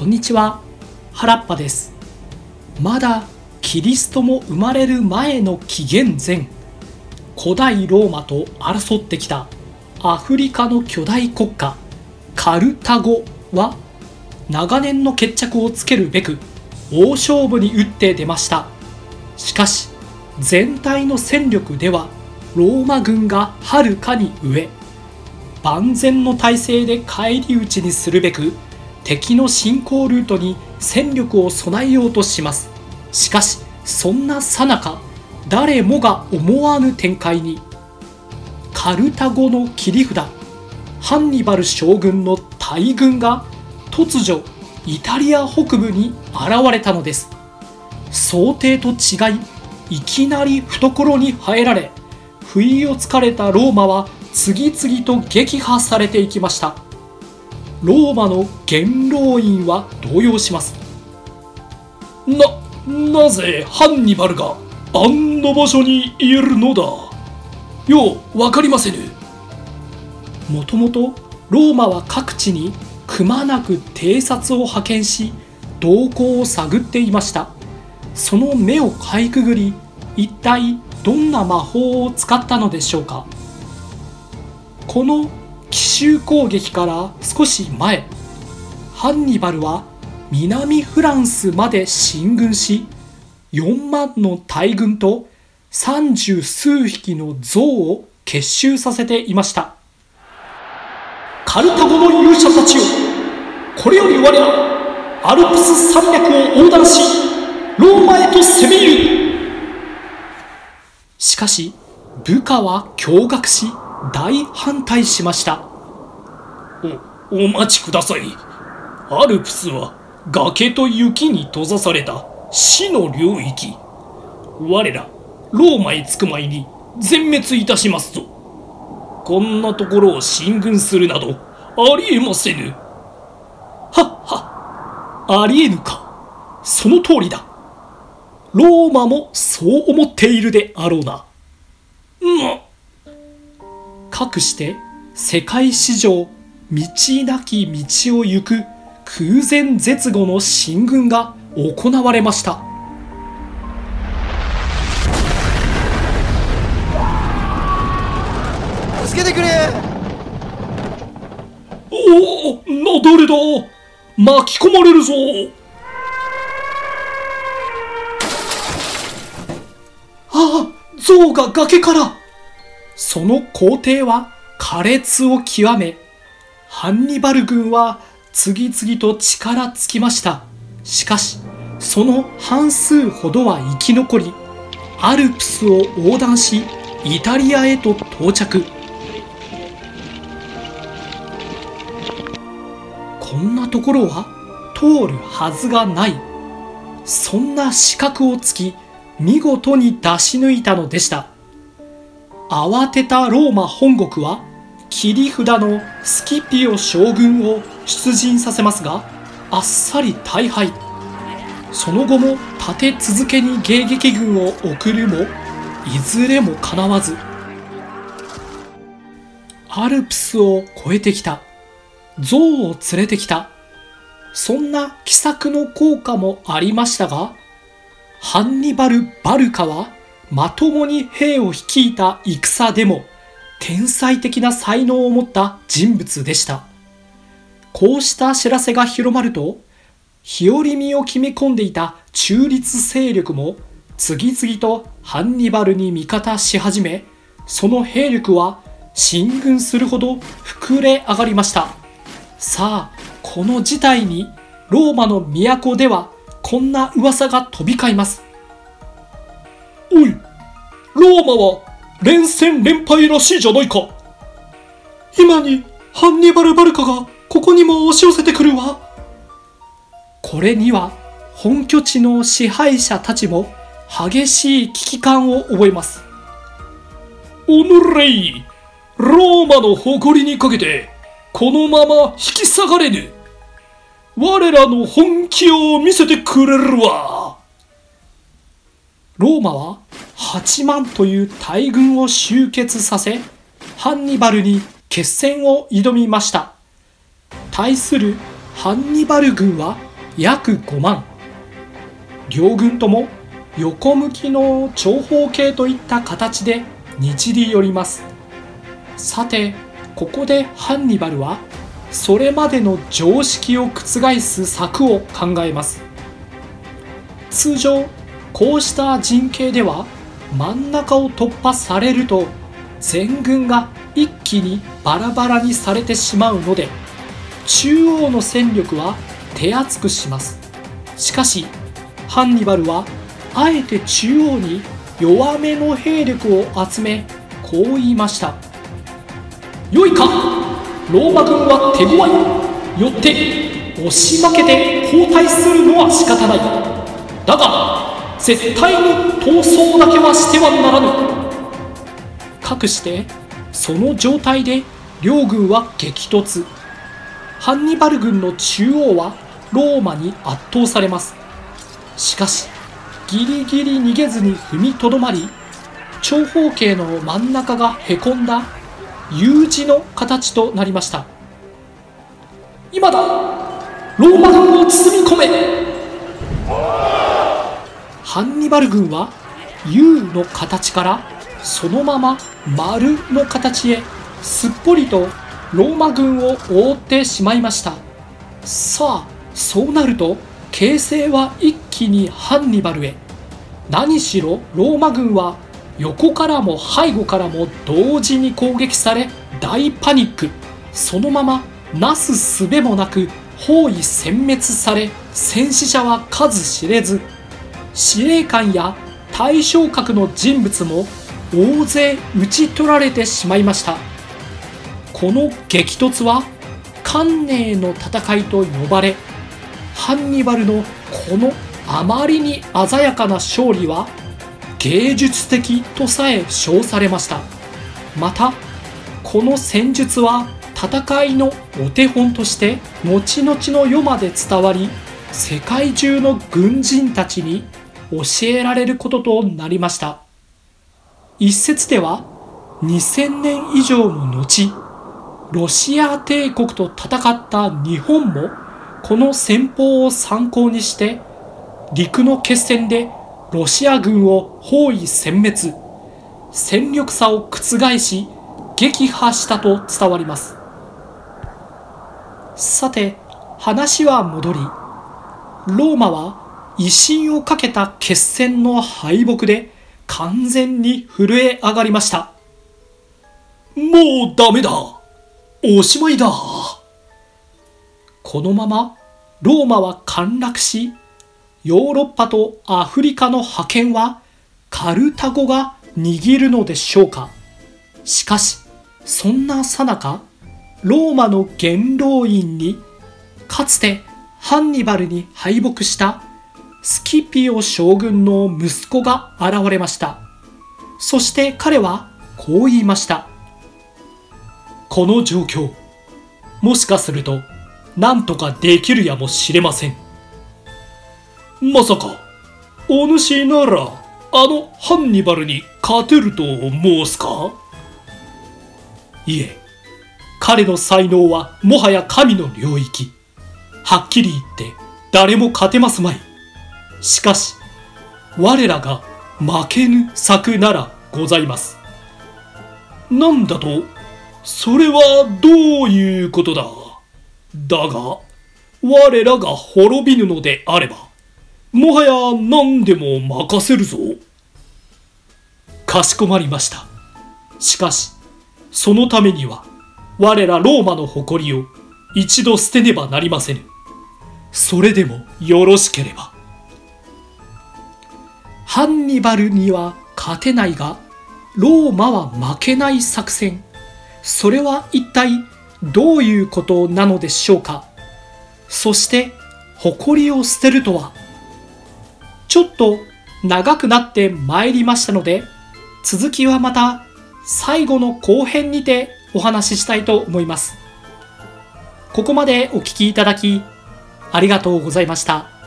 こんにちは。原っぱです。まだキリストも生まれる前の紀元前古代ローマと争ってきたアフリカの巨大国家カルタゴは長年の決着をつけるべく大勝負に打って出ました。しかし全体の戦力ではローマ軍がはるかに上万全の体制で返り討ちにするべく敵の進行ルートに戦力を備えようとします。しかしそんなさなか誰もが思わぬ展開に。カルタゴの切り札ハンニバル将軍の大軍が突如イタリア北部に現れたのです。想定と違いいきなり懐に入られ不意をつかれたローマは次々と撃破されていきました。ローマの元老院は動揺します。な、なぜハンニバルがあんな場所にいるのだ？ようわかりませぬ。もともとローマは各地にくまなく偵察を派遣し動向を探っていました。その目をかいくぐり一体どんな魔法を使ったのでしょうか？この奇襲攻撃から少し前。ハンニバルは南フランスまで進軍し4万の大軍と三十数匹の象を結集させていました。カルタゴの勇者たちよ。これより我らアルプス山脈を横断しローマへと攻め入るしかし部下は驚愕し大反対しました。おお待ちください。アルプスは崖と雪に閉ざされた死の領域。我らローマへ着く前に全滅いたしますぞ。こんなところを進軍するなどありえませぬ。はっはありえぬか。その通りだ。ローマもそう思っているであろうな。なかくして世界史上道なき道を行く空前絶後の進軍が行われました。助けてくれ。おおなだれだ？巻き込まれるぞ。ああ象が崖からその皇帝は苛烈を極めハンニバル軍は次々と力尽きました。しかしその半数ほどは生き残りアルプスを横断しイタリアへと到着。こんなところは通るはずがない。そんな資格をつき見事に出し抜いたのでした。慌てたローマ本国は切り札のスキピオ将軍を出陣させますがあっさり大敗。その後も立て続けに迎撃軍を送るもいずれもかなわず。アルプスを越えてきた。象を連れてきた。そんな奇策の効果もありましたがハンニバル・バルカはまともに兵を率いた戦でも天才的な才能を持った人物でした。こうした知らせが広まると日和見を決め込んでいた中立勢力も次々とハンニバルに味方し始めその兵力は進軍するほど膨れ上がりました。さあこの事態にローマの都ではこんな噂が飛び交います。おいローマは連戦連敗らしいじゃないか。今にハンニバル・バルカがここにも押し寄せてくるわ。これには本拠地の支配者たちも激しい危機感を覚えます。おのれいローマの誇りにかけてこのまま引き下がれぬ。我らの本気を見せてくれるわ。ローマは8万という大軍を集結させハンニバルに決戦を挑みました。対するハンニバル軍は約5万。両軍とも横向きの長方形といった形で日り寄ります。さてここでハンニバルはそれまでの常識を覆す策を考えます。通常こうした陣形では真ん中を突破されると全軍が一気にバラバラにされてしまうので中央の戦力は手厚くします。しかしハンニバルはあえて中央に弱めの兵力を集めこう言いました。良いか。ローマ軍は手強い。よって押し負けて後退するのは仕方ない。だが絶対に逃走だけはしてはならぬ。かくしてその状態で両軍は激突。ハンニバル軍の中央はローマに圧倒されます。しかしギリギリ逃げずに踏みとどまり長方形の真ん中がへこんだ U 字の形となりました。今だローマ軍を包み込め。ハンニバル軍は U の形からそのまま丸の形へすっぽりとローマ軍を覆ってしまいました。さあそうなると形勢は一気にハンニバルへ。何しろローマ軍は横からも背後からも同時に攻撃され大パニック。そのままなすすべもなく包囲殲滅され戦死者は数知れず。司令官や対象格の人物も大勢討ち取られてしまいました。この激突は観念の戦いと呼ばれハンニバルのこのあまりに鮮やかな勝利は芸術的とさえ称されました。またこの戦術は戦いのお手本として後々の世まで伝わり世界中の軍人たちに教えられることとなりました。一説では2000年以上も後ロシア帝国と戦った日本もこの戦法を参考にして陸の決戦でロシア軍を包囲殲滅戦力差を覆し撃破したと伝わります。さて話は戻りローマは威信をかけた決戦の敗北で完全に震え上がりました。もうダメだ。おしまいだ。このままローマは陥落しヨーロッパとアフリカの覇権はカルタゴが握るのでしょうか。しかしそんなさなかローマの元老院にかつてハンニバルに敗北したスキピオ将軍の息子が現れました。そして彼はこう言いました。この状況もしかすると何とかできるやもしれません。まさかお主ならあのハンニバルに勝てると申すか？いえ彼の才能はもはや神の領域。はっきり言って誰も勝てますまい。しかし我らが負けぬ策ならございます。なんだとそれはどういうことだ？だが我らが滅びぬのであればもはや何でも任せるぞ。かしこまりました。しかしそのためには我らローマの誇りを一度捨てねばなりませぬ。それでもよろしければ。ハンニバルには勝てないがローマは負けない作戦。それは一体どういうことなのでしょうか。そして誇りを捨てるとは。ちょっと長くなってまいりましたので続きはまた最後の後編にてお話ししたいと思います。ここまでお聴きいただきありがとうございました。